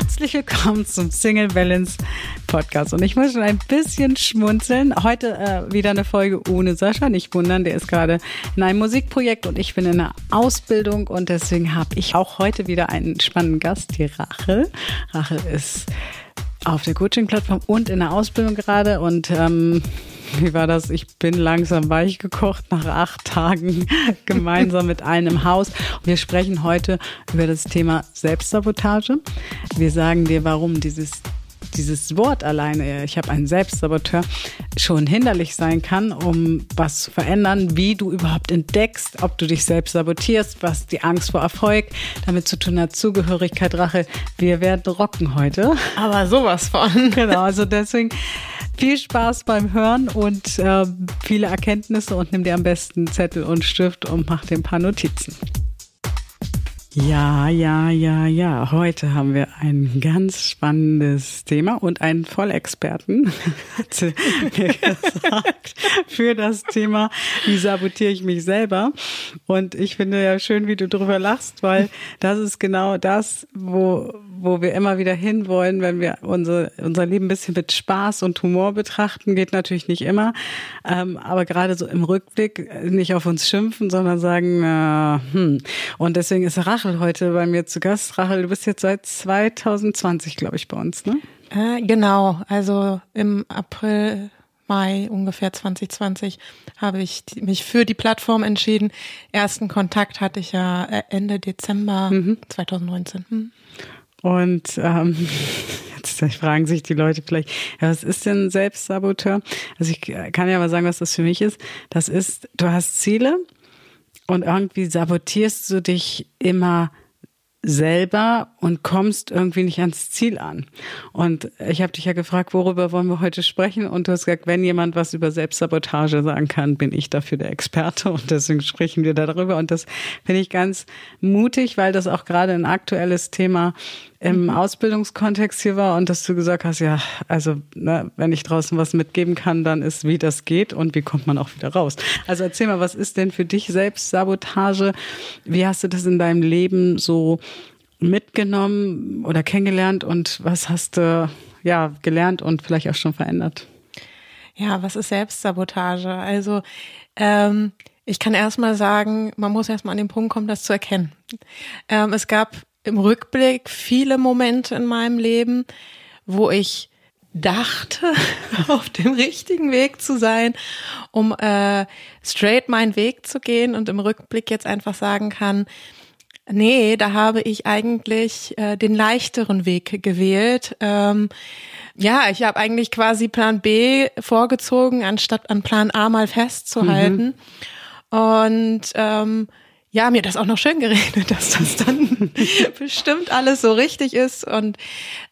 Herzlich willkommen zum Single Balance Podcast. Und ich muss schon ein bisschen schmunzeln. Heute äh, wieder eine Folge ohne Sascha. Nicht wundern, der ist gerade in einem Musikprojekt und ich bin in einer Ausbildung und deswegen habe ich auch heute wieder einen spannenden Gast, die Rachel. Rachel ist auf der Coaching-Plattform und in der Ausbildung gerade und ähm, wie war das? Ich bin langsam weich gekocht nach acht Tagen gemeinsam mit im Haus. Wir sprechen heute über das Thema Selbstsabotage. Wir sagen dir, warum dieses dieses Wort alleine, ich habe einen Selbstsaboteur, schon hinderlich sein kann, um was zu verändern, wie du überhaupt entdeckst, ob du dich selbst sabotierst, was die Angst vor Erfolg damit zu tun hat, Zugehörigkeit, Rache. Wir werden rocken heute. Aber sowas von. Genau, also deswegen viel Spaß beim Hören und äh, viele Erkenntnisse und nimm dir am besten Zettel und Stift und mach dir ein paar Notizen. Ja, ja, ja, ja. Heute haben wir ein ganz spannendes Thema und einen Vollexperten hat mir gesagt für das Thema, wie sabotiere ich mich selber. Und ich finde ja schön, wie du drüber lachst, weil das ist genau das, wo, wo wir immer wieder hinwollen, wenn wir unser, unser Leben ein bisschen mit Spaß und Humor betrachten. Geht natürlich nicht immer, ähm, aber gerade so im Rückblick nicht auf uns schimpfen, sondern sagen, äh, hm. Und deswegen ist Rache Rachel heute bei mir zu Gast. Rachel, du bist jetzt seit 2020, glaube ich, bei uns, ne? Äh, genau, also im April, Mai ungefähr 2020 habe ich mich für die Plattform entschieden. Ersten Kontakt hatte ich ja äh, Ende Dezember mhm. 2019. Hm. Und ähm, jetzt fragen sich die Leute vielleicht, ja, was ist denn Selbstsaboteur? Also ich kann ja mal sagen, was das für mich ist. Das ist, du hast Ziele, und irgendwie sabotierst du dich immer selber und kommst irgendwie nicht ans Ziel an. Und ich habe dich ja gefragt, worüber wollen wir heute sprechen? Und du hast gesagt, wenn jemand was über Selbstsabotage sagen kann, bin ich dafür der Experte und deswegen sprechen wir darüber. Und das finde ich ganz mutig, weil das auch gerade ein aktuelles Thema im mhm. Ausbildungskontext hier war und dass du gesagt hast, ja, also ne, wenn ich draußen was mitgeben kann, dann ist, wie das geht und wie kommt man auch wieder raus. Also erzähl mal, was ist denn für dich Selbstsabotage? Wie hast du das in deinem Leben so mitgenommen oder kennengelernt und was hast du ja gelernt und vielleicht auch schon verändert? Ja, was ist Selbstsabotage? Also ähm, ich kann erstmal sagen, man muss erstmal an den Punkt kommen, das zu erkennen. Ähm, es gab im Rückblick viele Momente in meinem Leben, wo ich dachte, auf dem richtigen Weg zu sein, um äh, straight meinen Weg zu gehen und im Rückblick jetzt einfach sagen kann, nee, da habe ich eigentlich äh, den leichteren Weg gewählt. Ähm, ja, ich habe eigentlich quasi Plan B vorgezogen, anstatt an Plan A mal festzuhalten. Mhm. Und ähm, ja, mir das auch noch schön geredet, dass das dann bestimmt alles so richtig ist. Und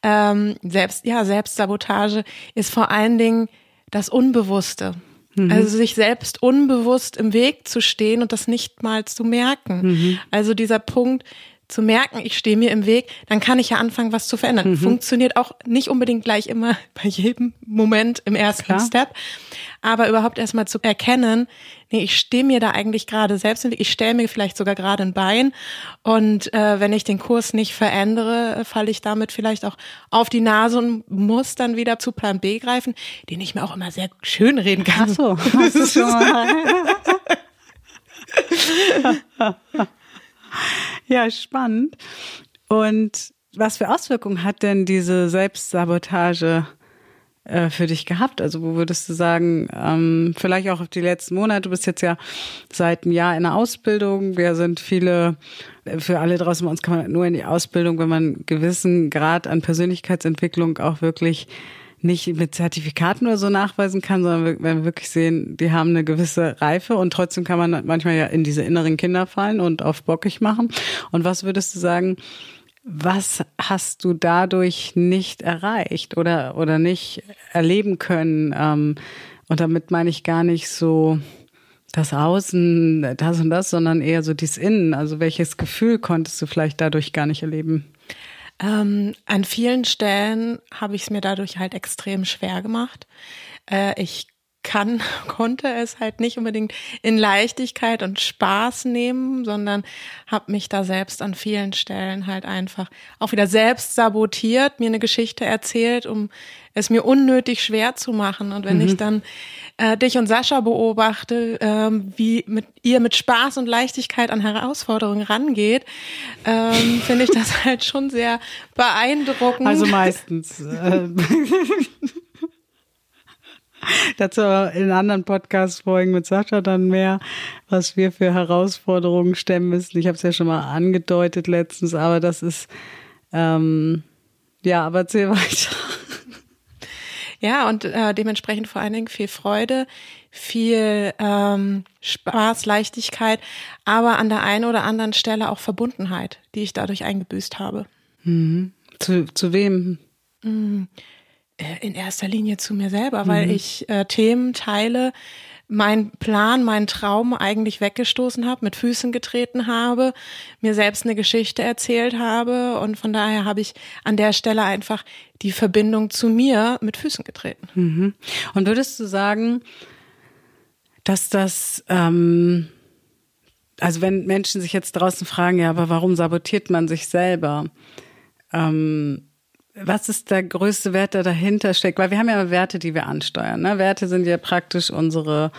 ähm, selbst, ja, Selbstsabotage ist vor allen Dingen das Unbewusste. Mhm. Also sich selbst unbewusst im Weg zu stehen und das nicht mal zu merken. Mhm. Also dieser Punkt, zu merken, ich stehe mir im Weg, dann kann ich ja anfangen, was zu verändern. Mhm. Funktioniert auch nicht unbedingt gleich immer bei jedem Moment im ersten Klar. Step, aber überhaupt erstmal zu erkennen, nee, ich stehe mir da eigentlich gerade selbst im Weg, ich stelle mir vielleicht sogar gerade ein Bein und äh, wenn ich den Kurs nicht verändere, falle ich damit vielleicht auch auf die Nase und muss dann wieder zu Plan B greifen, den ich mir auch immer sehr schön reden kann. Ach so, das ist schon mal. Ja, spannend. Und was für Auswirkungen hat denn diese Selbstsabotage äh, für dich gehabt? Also wo würdest du sagen, ähm, vielleicht auch auf die letzten Monate, du bist jetzt ja seit einem Jahr in der Ausbildung, wir sind viele, äh, für alle draußen bei uns kann man nur in die Ausbildung, wenn man einen gewissen Grad an Persönlichkeitsentwicklung auch wirklich nicht mit Zertifikaten oder so nachweisen kann, sondern wenn wir wirklich sehen, die haben eine gewisse Reife und trotzdem kann man manchmal ja in diese inneren Kinder fallen und auf bockig machen. Und was würdest du sagen, was hast du dadurch nicht erreicht oder, oder nicht erleben können? Ähm, und damit meine ich gar nicht so das Außen, das und das, sondern eher so dies Innen. Also welches Gefühl konntest du vielleicht dadurch gar nicht erleben? Ähm, an vielen Stellen habe ich es mir dadurch halt extrem schwer gemacht. Äh, ich kann, konnte es halt nicht unbedingt in Leichtigkeit und Spaß nehmen, sondern habe mich da selbst an vielen Stellen halt einfach auch wieder selbst sabotiert, mir eine Geschichte erzählt, um es mir unnötig schwer zu machen. Und wenn mhm. ich dann äh, dich und Sascha beobachte, ähm, wie mit ihr mit Spaß und Leichtigkeit an Herausforderungen rangeht, ähm, finde ich das halt schon sehr beeindruckend. Also meistens. Äh, Dazu in anderen Podcast-Folgen mit Sascha dann mehr, was wir für Herausforderungen stemmen müssen. Ich habe es ja schon mal angedeutet letztens, aber das ist, ähm, ja, aber erzähl weiter. Ja, und äh, dementsprechend vor allen Dingen viel Freude, viel ähm, Spaß, Leichtigkeit, aber an der einen oder anderen Stelle auch Verbundenheit, die ich dadurch eingebüßt habe. Mhm. Zu, zu wem? Mhm äh, in erster Linie zu mir selber, weil mhm. ich äh, Themen teile, mein Plan, meinen Traum eigentlich weggestoßen habe, mit Füßen getreten habe, mir selbst eine Geschichte erzählt habe und von daher habe ich an der Stelle einfach die Verbindung zu mir mit Füßen getreten. Mhm. Und würdest du sagen, dass das, ähm, also wenn Menschen sich jetzt draußen fragen, ja, aber warum sabotiert man sich selber? Ähm, was ist der größte Wert, der dahinter steckt? Weil wir haben ja Werte, die wir ansteuern. Ne? Werte sind ja praktisch unsere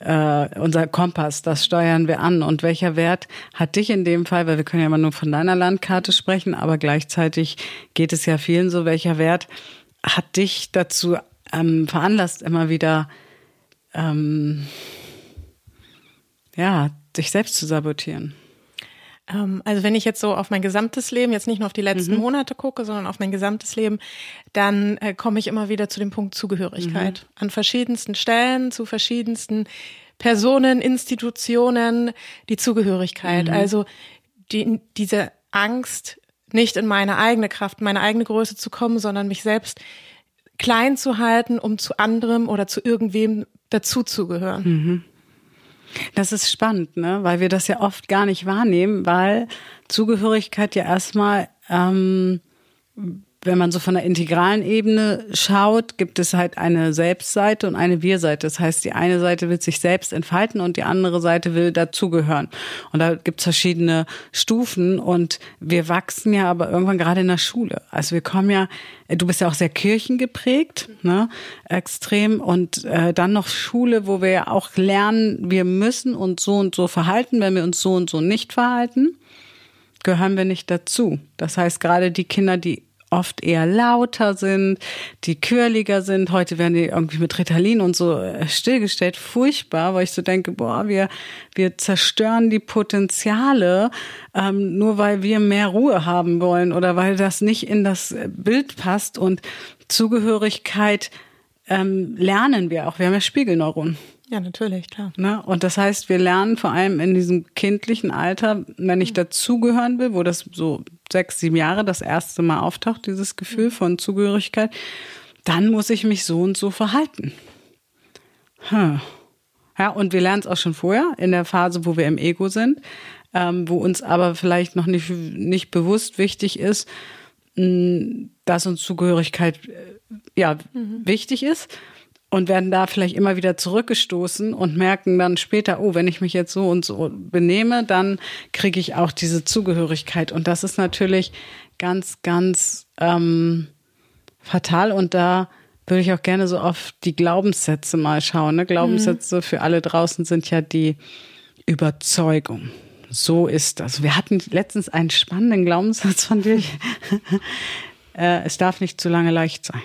äh, unser Kompass, das steuern wir an. Und welcher Wert hat dich in dem Fall, weil wir können ja immer nur von deiner Landkarte sprechen, aber gleichzeitig geht es ja vielen so, welcher Wert hat dich dazu ähm, veranlasst, immer wieder ähm, ja, sich selbst zu sabotieren? Ähm, also wenn ich jetzt so auf mein gesamtes Leben, jetzt nicht nur auf die letzten mhm. Monate gucke, sondern auf mein gesamtes Leben, dann äh, komme ich immer wieder zu dem Punkt Zugehörigkeit. Mhm. An verschiedensten Stellen, zu verschiedensten Personen, Institutionen, die Zugehörigkeit. Mhm. Also die, diese Angst, nicht in meine eigene Kraft, meine eigene Größe zu kommen, sondern mich selbst klein zu halten, um zu anderem oder zu irgendwem dazuzugehören. Das ist spannend, ne? weil wir das ja oft gar nicht wahrnehmen, weil Zugehörigkeit ja erstmal ähm, wenn man so von der integralen Ebene schaut, gibt es halt eine Selbstseite und eine Wir-Seite. Das heißt, die eine Seite will sich selbst entfalten und die andere Seite will dazugehören. Und da gibt es verschiedene Stufen und wir wachsen ja aber irgendwann gerade in der Schule. Also wir kommen ja, du bist ja auch sehr kirchengeprägt, ne, extrem und äh, dann noch Schule, wo wir ja auch lernen, wir müssen uns so und so verhalten, wenn wir uns so und so nicht verhalten gehören wir nicht dazu. Das heißt, gerade die Kinder, die oft eher lauter sind, die quirliger sind. Heute werden die irgendwie mit Ritalin und so äh, stillgestellt. Furchtbar, weil ich so denke, boah, wir, wir zerstören die Potenziale, ähm, nur weil wir mehr Ruhe haben wollen oder weil das nicht in das äh, Bild passt. Und Zugehörigkeit ähm, lernen wir auch. Wir haben ja Spiegelneuronen. Ja, natürlich, klar. Ne? Und das heißt, wir lernen vor allem in diesem kindlichen Alter, wenn ich dazugehören will, wo das so sechs, sieben Jahre das erste Mal auftaucht, dieses Gefühl von Zugehörigkeit, dann muss ich mich so und so verhalten. Hm. Ja, und wir lernen es auch schon vorher, in der Phase, wo wir im Ego sind, ähm, wo uns aber vielleicht noch nicht, nicht bewusst wichtig ist, mh, dass uns Zugehörigkeit äh, ja mhm. wichtig ist und werden da vielleicht immer wieder zurückgestoßen und merken dann später, oh, wenn ich mich jetzt so und so benehme, dann kriege ich auch diese Zugehörigkeit. Und das ist natürlich ganz, ganz ähm, fatal. Und da würde ich auch gerne so auf die Glaubenssätze mal schauen. Ne? Glaubenssätze mhm. für alle draußen sind ja die Überzeugung. So ist das. Wir hatten letztens einen spannenden Glaubenssatz von dir. Äh, es darf nicht zu lange leicht sein.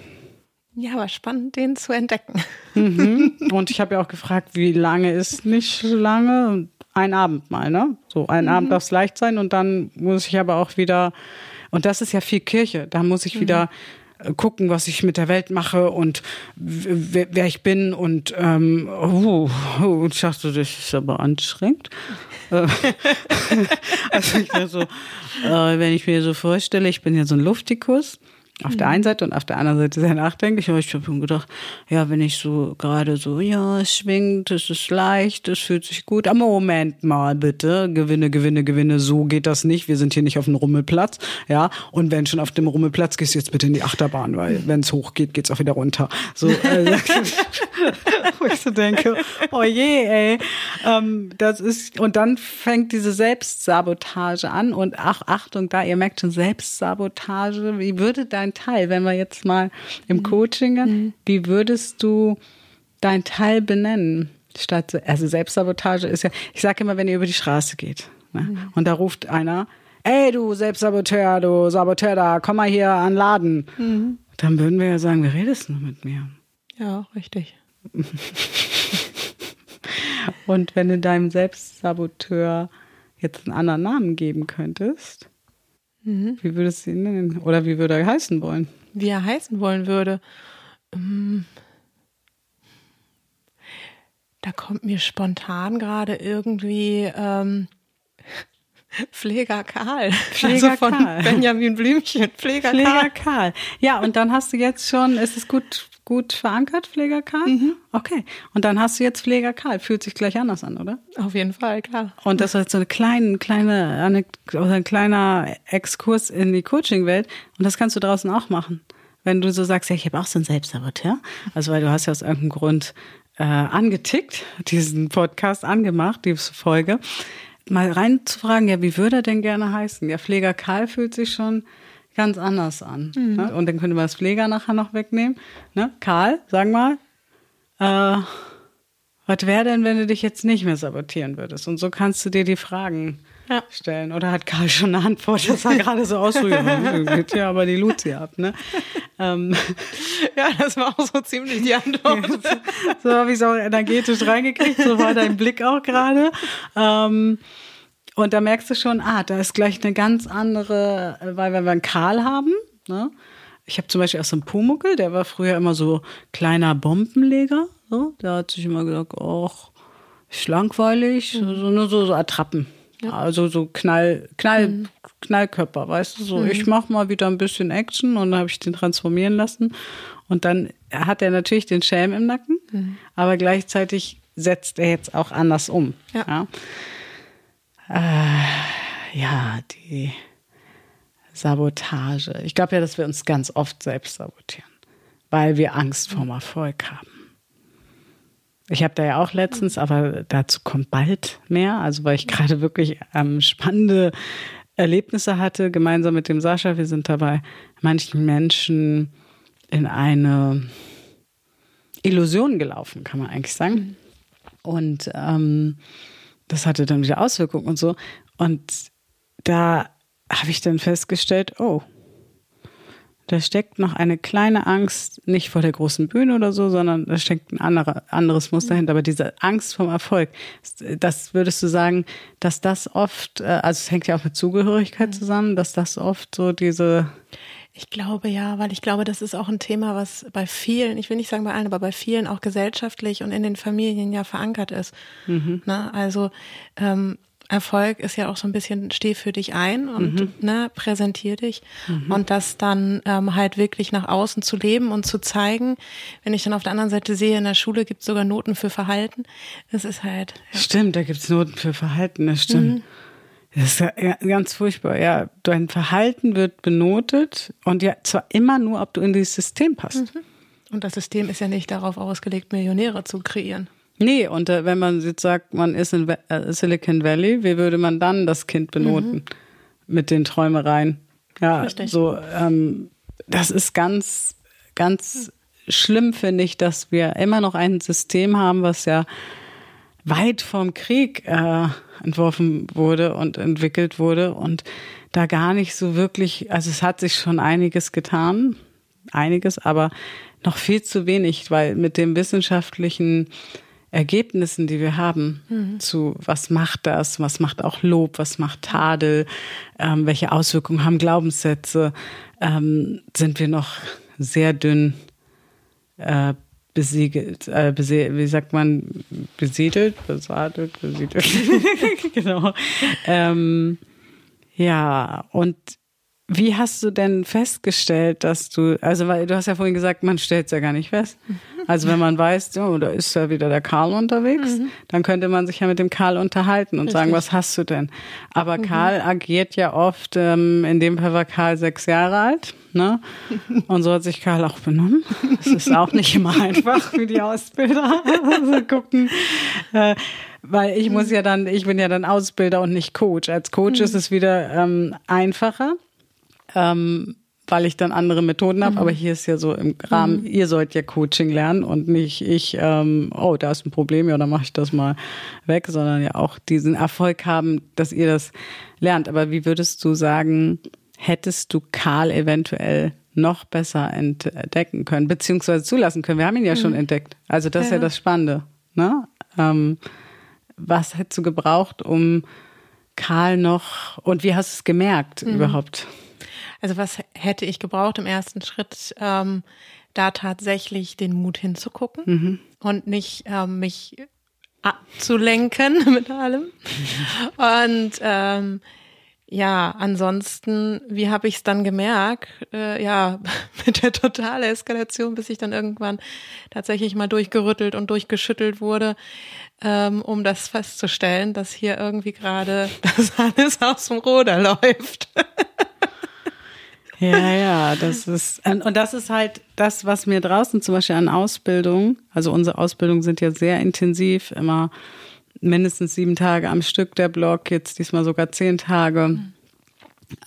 Ja, aber spannend, den zu entdecken. Mhm. Und ich habe ja auch gefragt, wie lange ist nicht lange? Ein Abend mal, ne? So ein mhm. Abend darf es leicht sein und dann muss ich aber auch wieder, und das ist ja viel Kirche, da muss ich mhm. wieder äh, gucken, was ich mit der Welt mache und wer, wer ich bin und ähm, oh, oh, ich dachte, das ist aber anstrengend. Äh, also ich so, äh, wenn ich mir so vorstelle, ich bin ja so ein Luftikus Auf mhm. der einen Seite und auf der anderen Seite sehr nachdenklich. Aber ich habe mir gedacht, ja, wenn ich so gerade so, ja, es schwingt, es ist leicht, es fühlt sich gut. Aber Moment mal bitte, Gewinne, Gewinne, Gewinne, so geht das nicht. Wir sind hier nicht auf dem Rummelplatz. Ja, und wenn schon auf dem Rummelplatz, gehst du jetzt bitte in die Achterbahn, weil wenn es hoch geht, geht's auch wieder runter. So, äh, wo ich so denke, oh je, ey. Ähm, das ist, und dann fängt diese Selbstsabotage an. Und ach, Achtung, da, ihr merkt schon, Selbstsabotage, wie würde dein dein Teil, wenn wir jetzt mal im mhm. Coaching, mhm. wie würdest du dein Teil benennen? Statt, also Selbstsabotage ist ja, ich sage immer, wenn ihr über die Straße geht ne? mhm. und da ruft einer, ey du Selbstsaboteur, du Saboteur da, komm mal hier an Laden. Mhm. Dann würden wir ja sagen, wie redest du mit mir? Ja, richtig. und wenn du deinem Selbstsaboteur jetzt einen anderen Namen geben könntest, Mhm. Wie würdest du ihn nennen? Oder wie würde er heißen wollen? Wie er heißen wollen würde. Ähm, da kommt mir spontan gerade irgendwie ähm, Pfleger Karl. Pfleger also von Karl. Benjamin Blümchen. Pfleger, Pfleger Karl. Karl. Ja, und dann hast du jetzt schon, ist es gut gut verankert, Pfleger Karl? Mhm. Okay. Und dann hast du jetzt Pfleger Karl. Fühlt sich gleich anders an, oder? Auf jeden Fall, klar. Und das ist so eine kleine, kleine, oder ein kleiner Exkurs in die Coaching-Welt. Und das kannst du draußen auch machen. Wenn du so sagst, ja, ich habe auch so einen Selbstsaboteur. Also, weil du hast ja aus irgendeinem Grund äh, angetickt, diesen Podcast angemacht, diese Folge. Mal reinzufragen, ja, wie würde er denn gerne heißen? Ja, Pfleger Karl fühlt sich schon ganz anders an. Mhm. Ne? Und dann könnte man das Pfleger nachher noch wegnehmen. Ne? Karl, sag mal, äh, was wäre denn, wenn du dich jetzt nicht mehr sabotieren würdest? Und so kannst du dir die Fragen ja. stellen. Oder hat Karl schon eine Antwort? Das sah gerade so aus, so, ja, geht ja aber die Luzi ab, ne? Ähm. Ja, das war auch so ziemlich die Antwort. so habe ich es auch energetisch reingekriegt, so war dein Blick auch gerade. Ähm, und da merkst du schon, ah, da ist gleich eine ganz andere, weil wenn wir einen Karl haben, ne? Ich habe zum Beispiel auch so einen Pumuckel, der war früher immer so kleiner Bombenleger. So. Der hat sich immer gesagt, ach, ist langweilig, mhm. so, nur so, so Attrappen. Ja. Also so Knall, Knall, mhm. Knallkörper, weißt du, so mhm. ich mach mal wieder ein bisschen Action und dann habe ich den transformieren lassen. Und dann hat er natürlich den Schelm im Nacken, mhm. aber gleichzeitig setzt er jetzt auch anders um. Ja. ja äh, ja, die Sabotage. Ich glaube ja, dass wir uns ganz oft selbst sabotieren, weil wir Angst vorm Erfolg haben. Ich habe da ja auch letztens, aber dazu kommt bald mehr, also weil ich gerade wirklich ähm, spannende Erlebnisse hatte, gemeinsam mit dem Sascha. Wir sind dabei manchen Menschen in eine Illusion gelaufen, kann man eigentlich sagen. Und ähm, das hatte dann wieder Auswirkungen und so. Und da habe ich dann festgestellt, oh, da steckt noch eine kleine Angst, nicht vor der großen Bühne oder so, sondern da steckt ein anderer, anderes Muster dahinter. Aber diese Angst vom Erfolg, das würdest du sagen, dass das oft, äh, also es hängt ja auch mit Zugehörigkeit mhm. zusammen, dass das oft so diese ich glaube ja, weil ich glaube, das ist auch ein Thema, was bei vielen, ich will nicht sagen bei allen, aber bei vielen auch gesellschaftlich und in den Familien ja verankert ist. Mhm. Ne? Also ähm, Erfolg ist ja auch so ein bisschen steh für dich ein und mhm. ne, präsentier dich mhm. und das dann ähm, halt wirklich nach außen zu leben und zu zeigen. Wenn ich dann auf der anderen Seite sehe, in der Schule gibt es sogar Noten für Verhalten. Das ist halt. Ja. Stimmt, da gibt es Noten für Verhalten, das stimmt. Mhm. Das ist ja ganz furchtbar. Ja, dein Verhalten wird benotet und ja zwar immer nur, ob du in dieses System passt. Mhm. Und das System ist ja nicht darauf ausgelegt, Millionäre zu kreieren. Nee, und äh, wenn man jetzt sagt, man ist in äh, Silicon Valley, wie würde man dann das Kind benoten? Mhm. Mit den Träumereien. Ja, Richtig. so, ähm, das ist ganz, ganz schlimm, finde ich, dass wir immer noch ein System haben, was ja weit vom Krieg äh, entworfen wurde und entwickelt wurde und da gar nicht so wirklich, also es hat sich schon einiges getan, einiges, aber noch viel zu wenig, weil mit den wissenschaftlichen Ergebnissen, die wir haben, mhm. zu was macht das, was macht auch Lob, was macht Tadel, ähm, welche Auswirkungen haben Glaubenssätze, ähm, sind wir noch sehr dünn äh, besiegelt, äh, bese wie sagt man, besiedelt, besadelt, besiedelt. genau. Ähm, ja, und Wie hast du denn festgestellt, dass du, also weil du hast ja vorhin gesagt, man stellt es ja gar nicht fest. Also wenn man weiß, oh, da ist ja wieder der Karl unterwegs, mhm. dann könnte man sich ja mit dem Karl unterhalten und Richtig. sagen, was hast du denn? Aber mhm. Karl agiert ja oft, ähm, in dem Fall war Karl sechs Jahre alt, ne? Und so hat sich Karl auch benommen. Es ist auch nicht immer einfach für die Ausbilder. also gucken. Äh, weil ich muss ja dann, ich bin ja dann Ausbilder und nicht Coach. Als Coach mhm. ist es wieder ähm, einfacher ähm, weil ich dann andere Methoden habe. Mhm. Aber hier ist ja so im Rahmen, mhm. ihr sollt ja Coaching lernen und nicht ich, ähm, oh, da ist ein Problem, ja, dann mache ich das mal weg, sondern ja auch diesen Erfolg haben, dass ihr das lernt. Aber wie würdest du sagen, hättest du Karl eventuell noch besser entdecken können, beziehungsweise zulassen können? Wir haben ihn ja mhm. schon entdeckt. Also das ja. ist ja das Spannende. Ne? Ähm, was hättest du gebraucht, um Karl noch, und wie hast du es gemerkt mhm. überhaupt? Also was hätte ich gebraucht im ersten Schritt, ähm, da tatsächlich den Mut hinzugucken mhm. und nicht ähm, mich abzulenken mit allem. Und ähm, ja, ansonsten, wie habe ich es dann gemerkt? Äh, ja, mit der totale Eskalation, bis ich dann irgendwann tatsächlich mal durchgerüttelt und durchgeschüttelt wurde, ähm, um das festzustellen, dass hier irgendwie gerade das alles aus dem Ruder läuft. Ja, ja, das ist, und das ist halt das, was mir draußen zum Beispiel an Ausbildung, also unsere Ausbildungen sind ja sehr intensiv, immer mindestens sieben Tage am Stück der Blog, jetzt diesmal sogar zehn Tage. Mhm.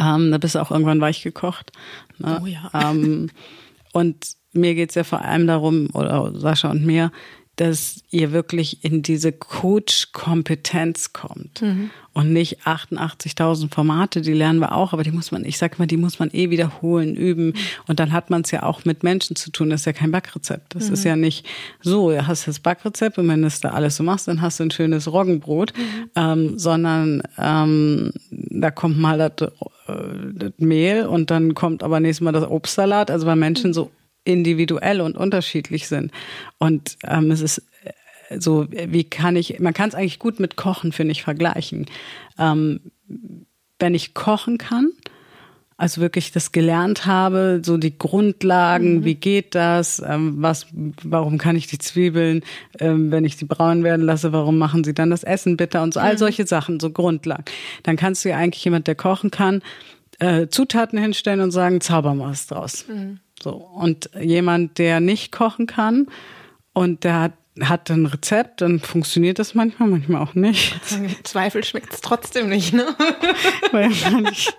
Ähm, da bist du auch irgendwann weich gekocht. Ne? Oh ja. Ähm, und mir geht's ja vor allem darum, oder Sascha und mir, dass ihr wirklich in diese Coach-Kompetenz kommt. Mhm. und nicht 88.000 Formate, die lernen wir auch, aber die muss man, ich sag mal, die muss man eh wiederholen, üben. Und dann hat man es ja auch mit Menschen zu tun, das ist ja kein Backrezept, das mhm. ist ja nicht so, du hast das Backrezept und wenn du das da alles so machst, dann hast du ein schönes Roggenbrot, mhm. ähm, sondern ähm, da kommt mal das, äh, das Mehl und dann kommt aber nächstes Mal das Obstsalat, also weil Menschen so individuell und unterschiedlich sind. Und ähm, es ist äh, so, wie kann ich, man kann es eigentlich gut mit Kochen, finde ich, vergleichen. Ähm, wenn ich kochen kann, also wirklich das gelernt habe, so die Grundlagen, mhm. wie geht das, ähm, was, warum kann ich die Zwiebeln, ähm, wenn ich die braun werden lasse, warum machen sie dann das Essen bitter und so, all mhm. solche Sachen, so Grundlagen. Dann kannst du ja eigentlich jemand, der kochen kann, äh, Zutaten hinstellen und sagen, zauber mal was draus. Mhm. So. Und jemand, der nicht kochen kann und der hat hat ein Rezept, dann funktioniert das manchmal, manchmal auch nicht. Im Zweifel schmeckt es trotzdem nicht, ne? Weil ich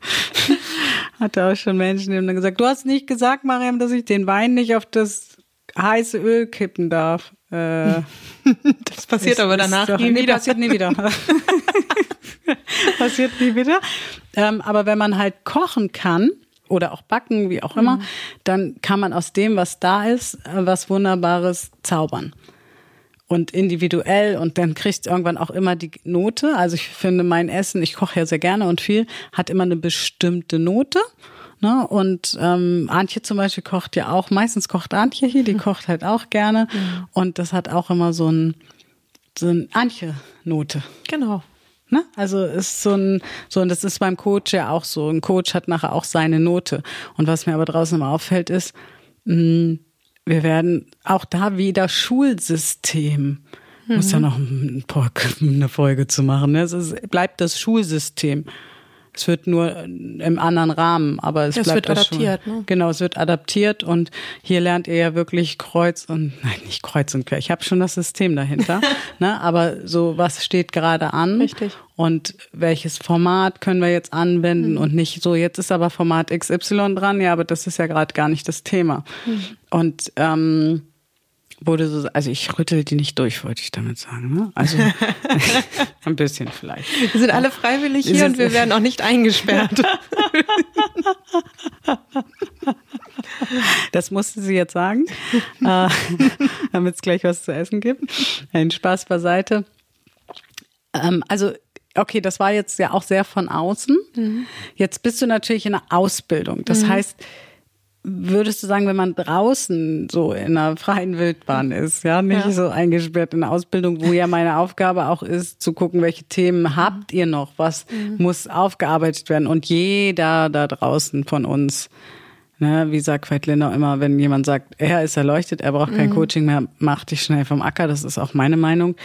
hatte auch schon Menschen, die haben dann gesagt, du hast nicht gesagt, Mariam, dass ich den Wein nicht auf das heiße Öl kippen darf. Äh, das passiert ist, aber danach doch, nie nee, wieder. passiert nie wieder. passiert nie wieder. Ähm, aber wenn man halt kochen kann, oder auch backen, wie auch immer, mhm. dann kann man aus dem, was da ist, äh, was Wunderbares zaubern. Und individuell und dann kriegt irgendwann auch immer die Note. Also ich finde mein Essen, ich koche ja sehr gerne und viel, hat immer eine bestimmte Note. Ne? Und ähm, Antje zum Beispiel kocht ja auch, meistens kocht Antje hier, die kocht halt auch gerne. Mhm. Und das hat auch immer so ein, so ein Antje-Note. Genau. Ne? Also ist so ein, so, und das ist beim Coach ja auch so. Ein Coach hat nachher auch seine Note. Und was mir aber draußen immer auffällt, ist, mh, mm, wir werden auch da wieder Schulsystem. Mhm. Muss ja noch eine Folge zu machen. Ne? Es ist, bleibt das Schulsystem. Es wird nur im anderen Rahmen, aber es, es bleibt wird adaptiert. Schon. Ne? Genau, es wird adaptiert und hier lernt ihr ja wirklich Kreuz und nein, nicht Kreuz und quer. Ich habe schon das System dahinter, ne? Aber so was steht gerade an Richtig. und welches Format können wir jetzt anwenden mhm. und nicht so. Jetzt ist aber Format XY dran, ja, aber das ist ja gerade gar nicht das Thema. Mhm. Und ähm, wurde so, also ich rüttel die nicht durch, wollte ich damit sagen. Ne? Also ein bisschen vielleicht. Wir sind alle freiwillig hier und wir werden auch nicht eingesperrt. Das musste sie jetzt sagen, äh, damit es gleich was zu essen gibt. Ein Spaß beiseite. Ähm, also okay, das war jetzt ja auch sehr von außen. Mhm. Jetzt bist du natürlich in einer Ausbildung. Das mhm. heißt, würdest du sagen, wenn man draußen so in einer freien Wildbahn ist, ja, nicht ja. so eingesperrt in der Ausbildung, wo ja meine Aufgabe auch ist, zu gucken, welche Themen habt ihr noch, was mhm. muss aufgearbeitet werden und jeder da draußen von uns, ne, wie sagt Veit Lindau immer, wenn jemand sagt, er ist erleuchtet, er braucht kein mhm. Coaching mehr, mach dich schnell vom Acker, das ist auch meine Meinung.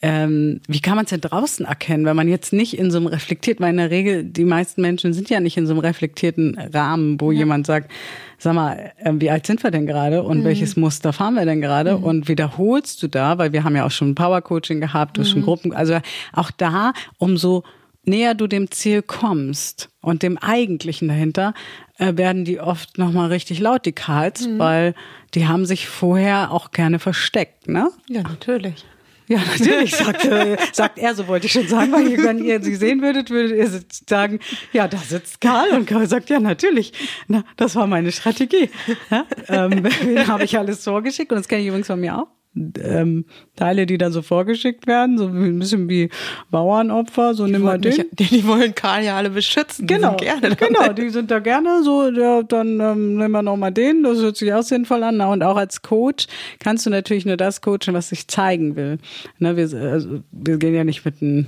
Ähm, wie kann man es denn draußen erkennen, wenn man jetzt nicht in so einem reflektiert, weil in der Regel die meisten Menschen sind ja nicht in so einem reflektierten Rahmen, wo ja. jemand sagt, sag mal, äh, wie alt sind wir denn gerade und mhm. welches Muster fahren wir denn gerade mhm. und wiederholst du da, weil wir haben ja auch schon Power Coaching gehabt, du mhm. schon Gruppen, also auch da, umso näher du dem Ziel kommst und dem Eigentlichen dahinter, äh, werden die oft nochmal richtig laut, die Karls, mhm. weil die haben sich vorher auch gerne versteckt, ne? Ja, natürlich. Ja, natürlich, sagt, äh, sagt er, so wollte ich schon sagen, weil wenn ihr sie sehen würdet, würdet ihr sagen, ja, da sitzt Karl. Und Karl sagt, ja, natürlich. Na, das war meine Strategie. Ja, ähm, habe ich alles vorgeschickt und das kenne ich übrigens von mir auch ähm, Teile, die dann so vorgeschickt werden, so ein bisschen wie Bauernopfer, so nimm mal den. die, die wollen Karl ja alle beschützen. Genau, die gerne genau, die sind da gerne so, ja, dann ähm, nehmen wir nochmal den, das hört sich auch sinnvoll an. Und auch als Coach kannst du natürlich nur das coachen, was sich zeigen will. Ne, wir, also, wir gehen ja nicht mit einem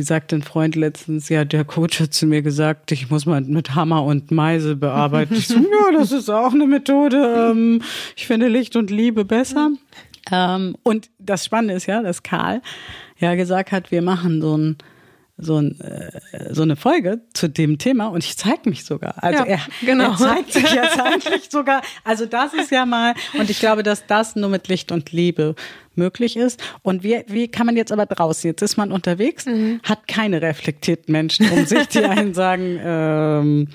wie sagt ein Freund letztens, ja, der Coach hat zu mir gesagt, ich muss mal mit Hammer und Meise bearbeiten. Ich so, ja, das ist auch eine Methode. Ähm, ich finde Licht und Liebe besser. Ähm, und das Spannende ist ja, dass Karl ja gesagt hat, wir machen so ein so, ein, äh, so eine Folge zu dem Thema und ich zeige mich sogar. Also ja, er, genau. er zeigt sich jetzt eigentlich sogar. Also das ist ja mal, und ich glaube, dass das nur mit Licht und Liebe möglich ist. Und wie, wie kann man jetzt aber draußen? Jetzt ist man unterwegs, mhm. hat keine reflektierten Menschen um sich, die einen sagen, ähm,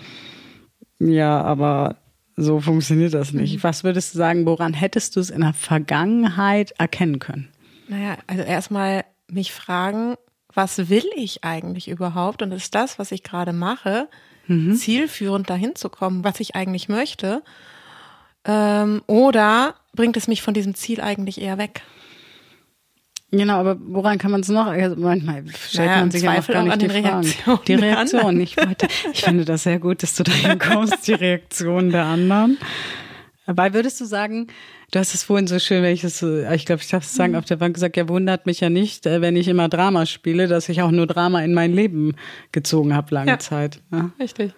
ja, aber so funktioniert das nicht. Mhm. Was würdest du sagen, woran hättest du es in der Vergangenheit erkennen können? Naja, also erstmal mich fragen, was will ich eigentlich überhaupt? Und ist das, was ich gerade mache, mhm. zielführend dahin zu kommen, was ich eigentlich möchte? Ähm, oder bringt es mich von diesem Ziel eigentlich eher weg? Genau, aber woran kann man es noch? Also manchmal stellt naja, man sich ja auch gar nicht die Fragen. Die Reaktion. Ich, wollte, ich finde das sehr gut, dass du dahin kommst, die Reaktion der anderen. Weil würdest du sagen, du hast es vorhin so schön, wenn ich es ich glaube, ich darf es sagen, mhm. auf der Bank gesagt, ja, wundert mich ja nicht, äh, wenn ich immer Drama spiele, dass ich auch nur Drama in mein Leben gezogen habe lange ja, Zeit. Ja? Richtig.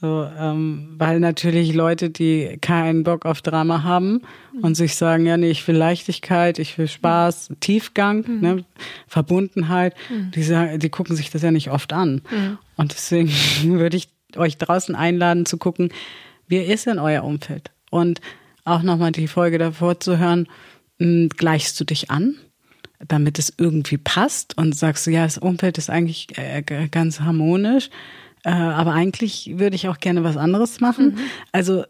So, ähm, weil natürlich Leute, die keinen Bock auf Drama haben mhm. und sich sagen, ja, nee, ich will Leichtigkeit, ich will Spaß, mhm. Tiefgang, mhm. ne, Verbundenheit, mhm. die, sagen, die gucken sich das ja nicht oft an. Mhm. Und deswegen würde ich euch draußen einladen zu gucken, wie ist denn euer Umfeld? Und auch nochmal die Folge davor zu hören, mh, hm, gleichst du dich an? damit es irgendwie passt und sagst du, ja, das Umfeld ist eigentlich äh, ganz harmonisch äh, aber eigentlich würde ich auch gerne was anderes machen. Mhm. Also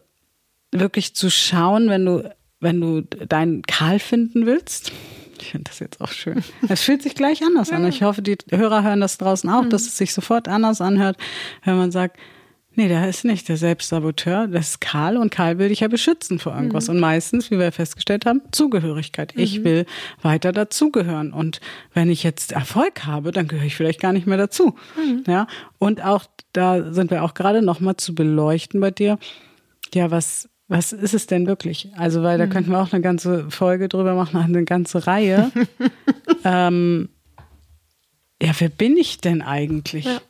wirklich zu schauen, wenn du, wenn du deinen Karl finden willst. Ich finde das jetzt auch schön. Es fühlt sich gleich anders ja. an. Ich hoffe, die Hörer hören das draußen auch, mhm. dass es sich sofort anders anhört, wenn man sagt, Nee, der ist nicht der Selbstsaboteur, das ist Karl und Karl will dich ja beschützen vor irgendwas. Mhm. Und meistens, wie wir festgestellt haben, Zugehörigkeit. Mhm. Ich will weiter dazugehören. Und wenn ich jetzt Erfolg habe, dann gehöre ich vielleicht gar nicht mehr dazu. Mhm. Ja. Und auch da sind wir auch gerade nochmal zu beleuchten bei dir. Ja, was, was ist es denn wirklich? Also, weil da mhm. könnten wir auch eine ganze Folge drüber machen, eine ganze Reihe. ähm, ja, wer bin ich denn eigentlich? Ja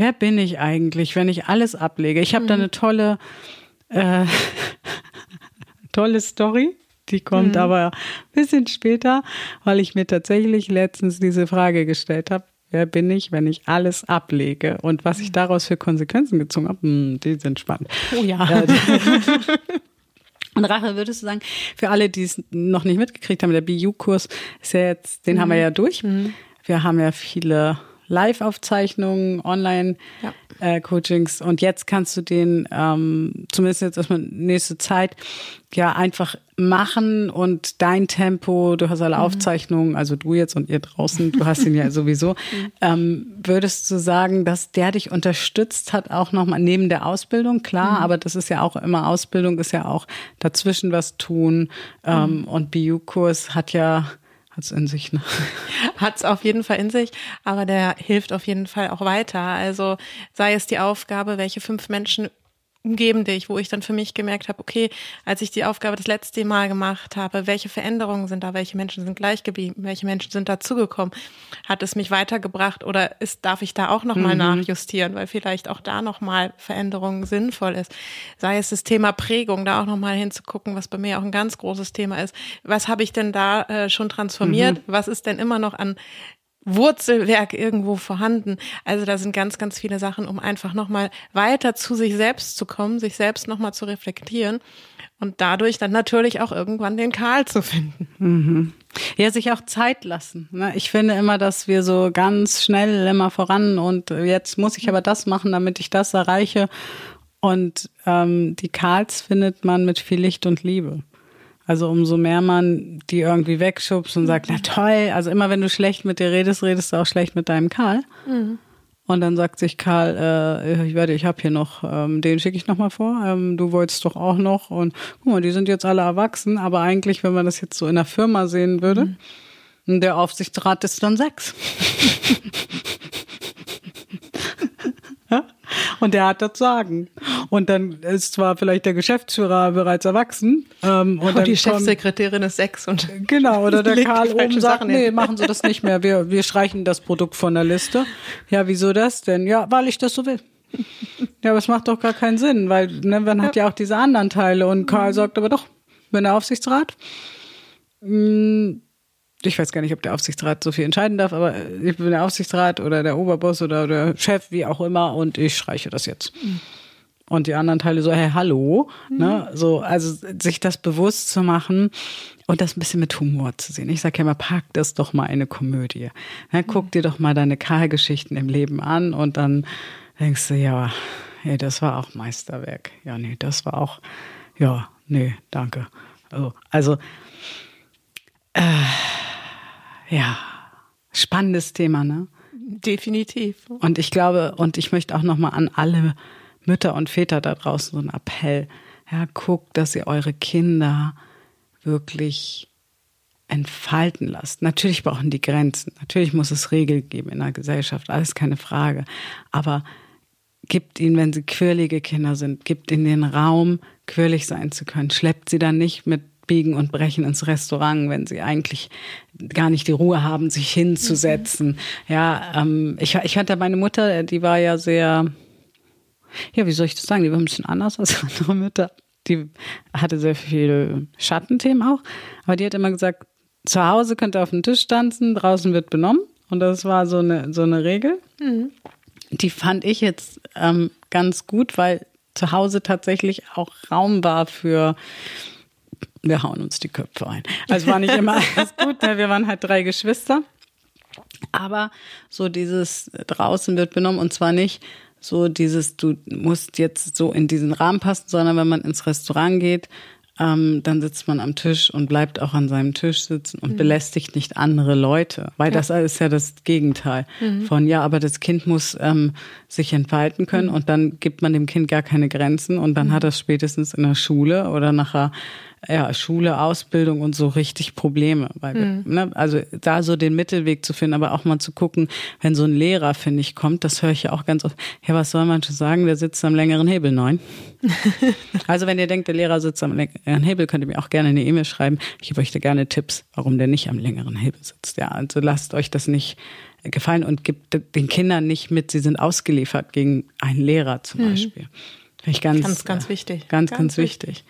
wer bin ich eigentlich, wenn ich alles ablege? Ich habe mhm. da eine tolle, äh, tolle Story. Die kommt mhm. aber ein bisschen später, weil ich mir tatsächlich letztens diese Frage gestellt habe. Wer bin ich, wenn ich alles ablege? Und was ich mhm. daraus für Konsequenzen gezogen habe, hm, die sind spannend. Oh ja. Und Rache, würdest du sagen, für alle, die es noch nicht mitgekriegt haben, der BU-Kurs ist ja jetzt, den mhm. haben wir ja durch. Mhm. Wir haben ja viele Live-Aufzeichnungen, Online-Coachings. Ja. Äh, und jetzt kannst du den, ähm, zumindest jetzt erstmal nächste Zeit, ja einfach machen und dein Tempo, du hast alle mhm. Aufzeichnungen, also du jetzt und ihr draußen, du hast ihn ja sowieso. Mhm. Ähm, würdest du sagen, dass der dich unterstützt hat, auch nochmal neben der Ausbildung? Klar, mhm. aber das ist ja auch immer Ausbildung, ist ja auch dazwischen was tun. Ähm, mhm. Und BU-Kurs hat ja Hat's in sich, ne? Hat's auf jeden Fall in sich, aber der hilft auf jeden Fall auch weiter. Also sei es die Aufgabe, welche fünf Menschen umgeben dich, wo ich dann für mich gemerkt habe, okay, als ich die Aufgabe das letzte Mal gemacht habe, welche Veränderungen sind da, welche Menschen sind gleich geblieben, welche Menschen sind dazugekommen, hat es mich weitergebracht oder ist, darf ich da auch nochmal mhm. nachjustieren, weil vielleicht auch da nochmal Veränderungen sinnvoll ist. Sei es das Thema Prägung, da auch nochmal hinzugucken, was bei mir auch ein ganz großes Thema ist. Was habe ich denn da äh, schon transformiert? Mhm. Was ist denn immer noch an Wurzelwerk irgendwo vorhanden. Also da sind ganz, ganz viele Sachen, um einfach nochmal weiter zu sich selbst zu kommen, sich selbst nochmal zu reflektieren und dadurch dann natürlich auch irgendwann den Karl zu finden. Mhm. Ja, sich auch Zeit lassen. Ne? Ich finde immer, dass wir so ganz schnell immer voran und jetzt muss ich aber das machen, damit ich das erreiche. Und ähm, die Karls findet man mit viel Licht und Liebe. Also umso mehr man die irgendwie wegschubst und sagt, na toll, also immer wenn du schlecht mit dir redest, redest du auch schlecht mit deinem Karl. Mhm. Und dann sagt sich Karl, äh, ich werde, ich habe hier noch, ähm, den schicke ich noch mal vor. Ähm, du wolltest doch auch noch. Und guck mal, die sind jetzt alle erwachsen, aber eigentlich, wenn man das jetzt so in der Firma sehen würde, mhm. der Aufsichtsrat ist dann sechs. Und der hat das Sagen. Und dann ist zwar vielleicht der Geschäftsführer bereits erwachsen. Ähm, und, und die Chefsekretärin ist sechs und genau oder der Karl oben sagt, nee, machen Sie das nicht mehr. Wir wir streichen das Produkt von der Liste. Ja, wieso das denn? Ja, weil ich das so will. Ja, aber es macht doch gar keinen Sinn, weil ne, man hat ja auch diese anderen Teile und Karl sagt aber doch, wenn der Aufsichtsrat mh, hm, ich weiß gar nicht, ob der Aufsichtsrat so viel entscheiden darf, aber ich bin der Aufsichtsrat oder der Oberboss oder der Chef, wie auch immer, und ich streiche das jetzt. Mhm. Und die anderen Teile so, hey, hallo, mhm. ne, so, also sich das bewusst zu machen und das ein bisschen mit Humor zu sehen. Ich sage ja immer, pack das doch mal eine Komödie. Ne, guck mhm. dir doch mal deine Karl-Geschichten im Leben an und dann denkst du, ja, hey, das war auch Meisterwerk. Ja, nee, das war auch, ja, nee, danke. Also, also äh, ja, spannendes Thema, ne? Definitiv. Und ich glaube, und ich möchte auch nochmal an alle Mütter und Väter da draußen so einen Appell. Ja, guckt, dass ihr eure Kinder wirklich entfalten lasst. Natürlich brauchen die Grenzen. Natürlich muss es Regeln geben in der Gesellschaft. Alles keine Frage. Aber gibt ihnen, wenn sie quirlige Kinder sind, gibt ihnen den Raum, quirlig sein zu können. Schleppt sie dann nicht mit biegen und brechen ins Restaurant, wenn sie eigentlich gar nicht die Ruhe haben, sich hinzusetzen. Mhm. Ja, ähm, ich, ich hatte meine Mutter, die war ja sehr, ja, wie soll ich das sagen, die war ein bisschen anders als andere Mütter. Die hatte sehr viel Schattenthemen auch, aber die hat immer gesagt, zu Hause könnt ihr auf dem Tisch tanzen, draußen wird benommen. Und das war so eine, so eine Regel. Mhm. Die fand ich jetzt ähm, ganz gut, weil zu Hause tatsächlich auch Raum war für wir hauen uns die Köpfe ein. Also war nicht immer alles gut, ne? wir waren halt drei Geschwister. Aber so dieses draußen wird benommen und zwar nicht so dieses, du musst jetzt so in diesen Rahmen passen, sondern wenn man ins Restaurant geht, ähm, dann sitzt man am Tisch und bleibt auch an seinem Tisch sitzen und mhm. belästigt nicht andere Leute. Weil ja. das ist ja das Gegenteil mhm. von, ja, aber das Kind muss ähm, sich entfalten können mhm. und dann gibt man dem Kind gar keine Grenzen und dann mhm. hat es spätestens in der Schule oder nachher ja, Schule, Ausbildung und so richtig Probleme. Weil, mhm. ne, also da so den Mittelweg zu finden, aber auch mal zu gucken, wenn so ein Lehrer, finde ich, kommt, das höre ich ja auch ganz oft, ja, was soll man schon sagen, der sitzt am längeren Hebel, neun. also wenn ihr denkt, der Lehrer sitzt am längeren Hebel, könnt ihr mir auch gerne eine E-Mail schreiben. Ich gebe euch da gerne Tipps, warum der nicht am längeren Hebel sitzt. Ja, also lasst euch das nicht gefallen und gibt den Kindern nicht mit, sie sind ausgeliefert gegen einen Lehrer zum mhm. Beispiel. Finde ich ganz, ganz, ganz wichtig. Ganz, ganz, ganz wichtig. wichtig.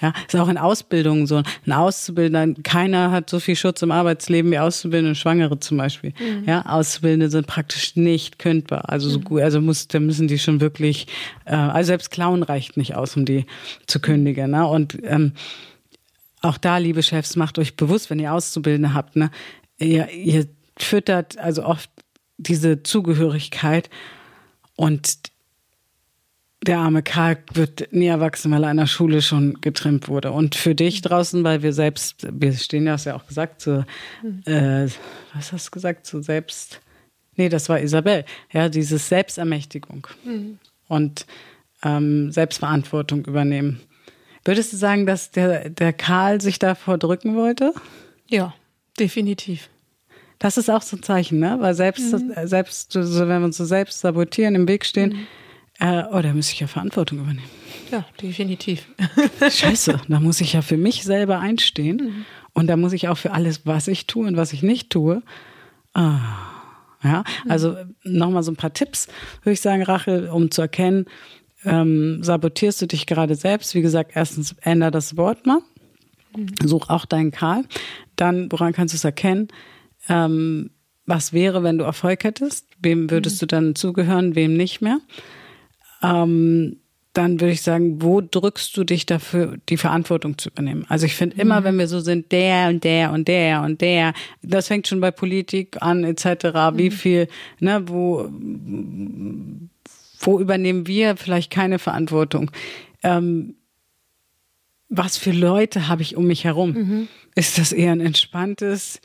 Ja, ist auch in Ausbildung so. Ein Auszubildender, keiner hat so viel Schutz im Arbeitsleben wie Auszubildende und Schwangere zum Beispiel. Mhm. Ja, Auszubildende sind praktisch nicht kündbar. Also so mhm. gut, also muss, da müssen die schon wirklich, äh, also selbst Klauen reicht nicht aus, um die zu kündigen. Ne? Und ähm, auch da, liebe Chefs, macht euch bewusst, wenn ihr Auszubildende habt, ne, ihr, ihr füttert also oft diese Zugehörigkeit und der arme Karl wird nie erwachsen, weil er an der Schule schon getrimmt wurde. Und für dich draußen, weil wir selbst, wir stehen ja, hast ja auch gesagt, zu, äh, was hast du gesagt, zu selbst, nee, das war Isabel, ja, dieses Selbstermächtigung mhm. und ähm, Selbstverantwortung übernehmen. Würdest du sagen, dass der, der Karl sich davor drücken wollte? Ja, definitiv. Das ist auch so ein Zeichen, ne? Weil selbst, mhm. selbst, wenn wir uns so selbst sabotieren, im Weg stehen, mhm Äh, oh, da müsste ich ja Verantwortung übernehmen. Ja, definitiv. Scheiße, da muss ich ja für mich selber einstehen. Mhm. Und da muss ich auch für alles, was ich tue und was ich nicht tue. Ah, ja, also nochmal so ein paar Tipps, würde ich sagen, Rachel, um zu erkennen, ähm, sabotierst du dich gerade selbst. Wie gesagt, erstens änder das Wort mal. Mhm. Such auch deinen Karl. Dann, woran kannst du es erkennen? Ähm, was wäre, wenn du Erfolg hättest? Wem würdest mhm. du dann zugehören, wem nicht mehr? Ähm, dann würde ich sagen, wo drückst du dich dafür, die Verantwortung zu übernehmen? Also ich finde immer, mhm. wenn wir so sind, der und der und der und der, das fängt schon bei Politik an, etc., mhm. wie viel, ne, wo, wo übernehmen wir vielleicht keine Verantwortung? Ähm, was für Leute habe ich um mich herum? Mhm. Ist das eher ein entspanntes,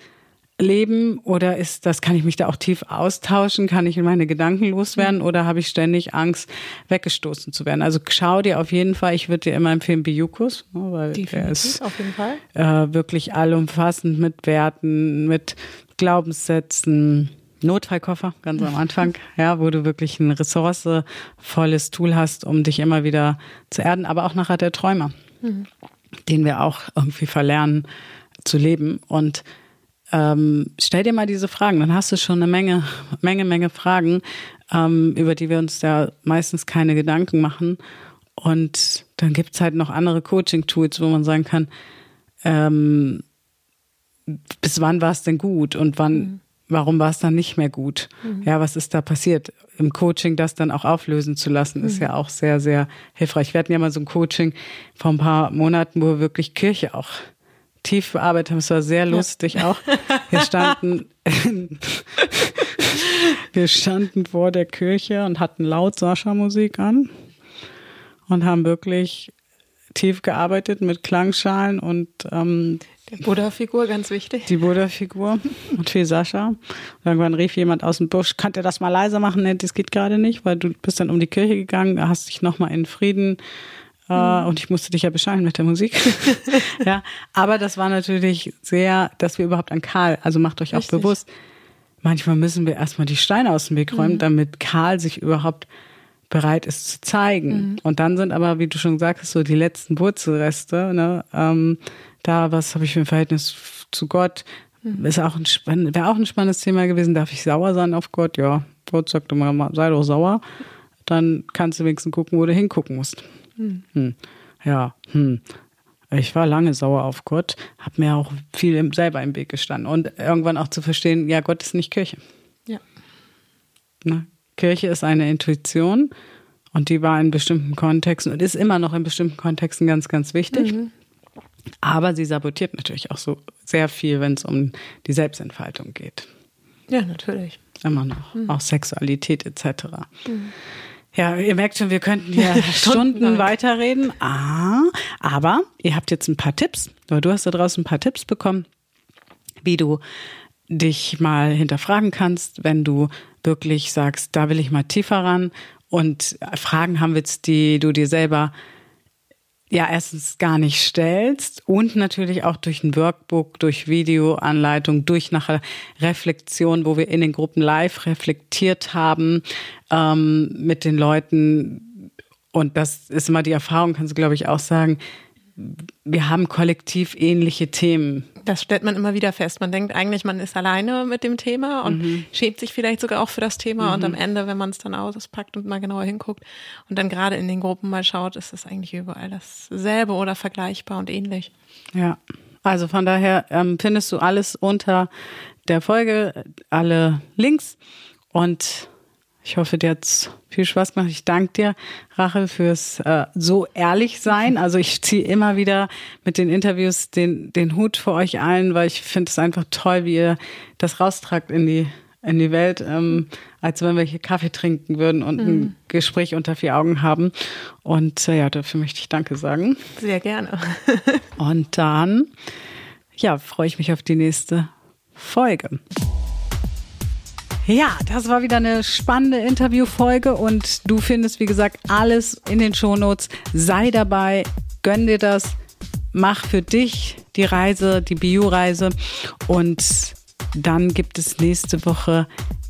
leben oder ist das, kann ich mich da auch tief austauschen? Kann ich in meine Gedanken loswerden mhm. oder habe ich ständig Angst, weggestoßen zu werden? Also schau dir auf jeden Fall, ich würde dir immer empfehlen, Biukus, ne, weil Definitiv, der ist auf jeden Fall. Äh, wirklich allumfassend mit Werten, mit Glaubenssätzen. Notfallkoffer ganz am Anfang, ja, wo du wirklich ein ressourcevolles Tool hast, um dich immer wieder zu erden, aber auch nachher der Träumer, mhm. den wir auch irgendwie verlernen zu leben und ähm, stell dir mal diese Fragen, dann hast du schon eine Menge, Menge, Menge Fragen, ähm, über die wir uns ja meistens keine Gedanken machen. Und dann gibt's halt noch andere Coaching-Tools, wo man sagen kann, ähm, bis wann war es denn gut und wann, mhm. warum war es dann nicht mehr gut? Mhm. Ja, was ist da passiert? Im Coaching das dann auch auflösen zu lassen, mhm. ist ja auch sehr, sehr hilfreich. Wir hatten ja mal so ein Coaching vor ein paar Monaten, wo wir wirklich Kirche auch tief bearbeitet haben. Es war sehr lustig ja. auch. Wir standen, wir standen vor der Kirche und hatten laut Sascha-Musik an und haben wirklich tief gearbeitet mit Klangschalen und ähm, die Buddha-Figur, ganz wichtig. Die Buddha-Figur und viel Sascha. Und irgendwann rief jemand aus dem Busch, könnt ihr das mal leiser machen? Nee, das geht gerade nicht, weil du bist dann um die Kirche gegangen, hast dich nochmal in Frieden äh, und ich musste dich ja bescheiden mit der Musik. ja, aber das war natürlich sehr, dass wir überhaupt an Karl, also macht euch auch Richtig. bewusst, manchmal müssen wir erstmal die Steine aus dem Weg räumen, mhm. damit Karl sich überhaupt bereit ist zu zeigen. Mhm. Und dann sind aber, wie du schon sagst, so die letzten Wurzelreste, ne, ähm, da, was habe ich für ein Verhältnis zu Gott? Mhm. Ist auch ein wäre auch ein spannendes Thema gewesen. Darf ich sauer sein auf Gott? Ja, Gott sagt immer, sei doch sauer. Dann kannst du wenigstens gucken, wo du hingucken musst. Hm. Hm. Ja, hm. Ich war lange sauer auf Gott, habe mir auch viel selber im Weg gestanden und irgendwann auch zu verstehen, ja, Gott ist nicht Kirche. Ja. Ne? Kirche ist eine Intuition und die war in bestimmten Kontexten und ist immer noch in bestimmten Kontexten ganz, ganz wichtig. Mhm. Aber sie sabotiert natürlich auch so sehr viel, wenn es um die Selbstentfaltung geht. Ja, natürlich. Immer noch. Mhm. Auch Sexualität etc. Mhm. Ja, ihr merkt schon, wir könnten hier Stunden weiterreden. Ah, aber ihr habt jetzt ein paar Tipps, oder du hast da draußen ein paar Tipps bekommen, wie du dich mal hinterfragen kannst, wenn du wirklich sagst, da will ich mal tiefer ran und Fragen haben willst, die du dir selber ja erstens gar nicht stellst und natürlich auch durch ein Workbook, durch Videoanleitung, durch nachher Reflexion, wo wir in den Gruppen live reflektiert haben ähm, mit den Leuten. Und das ist immer die Erfahrung, kannst du glaube ich auch sagen. Wir haben kollektiv ähnliche Themen. Das stellt man immer wieder fest. Man denkt eigentlich, man ist alleine mit dem Thema und mhm. schämt sich vielleicht sogar auch für das Thema. Mhm. Und am Ende, wenn man es dann auspackt und mal genauer hinguckt und dann gerade in den Gruppen mal schaut, ist es eigentlich überall dasselbe oder vergleichbar und ähnlich. Ja, also von daher ähm, findest du alles unter der Folge, alle Links und ich hoffe, dir hat's viel Spaß gemacht. Ich danke dir, Rachel, fürs äh, so ehrlich sein. Also ich ziehe immer wieder mit den Interviews den, den Hut für euch allen, weil ich finde es einfach toll, wie ihr das raustragt in die, in die Welt, ähm, als wenn wir hier Kaffee trinken würden und mhm. ein Gespräch unter vier Augen haben. Und äh, ja, dafür möchte ich Danke sagen. Sehr gerne. und dann, ja, freue ich mich auf die nächste Folge. Ja, das war wieder eine spannende Interviewfolge und du findest, wie gesagt, alles in den Shownotes. Sei dabei, gönn dir das, mach für dich die Reise, die Bio-Reise und dann gibt es nächste Woche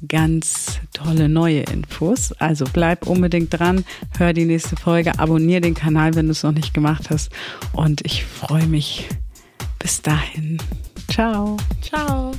ganz tolle neue Infos. Also bleib unbedingt dran, hör die nächste Folge, abonniere den Kanal, wenn du es noch nicht gemacht hast. Und ich freue mich. Bis dahin. Ciao. Ciao.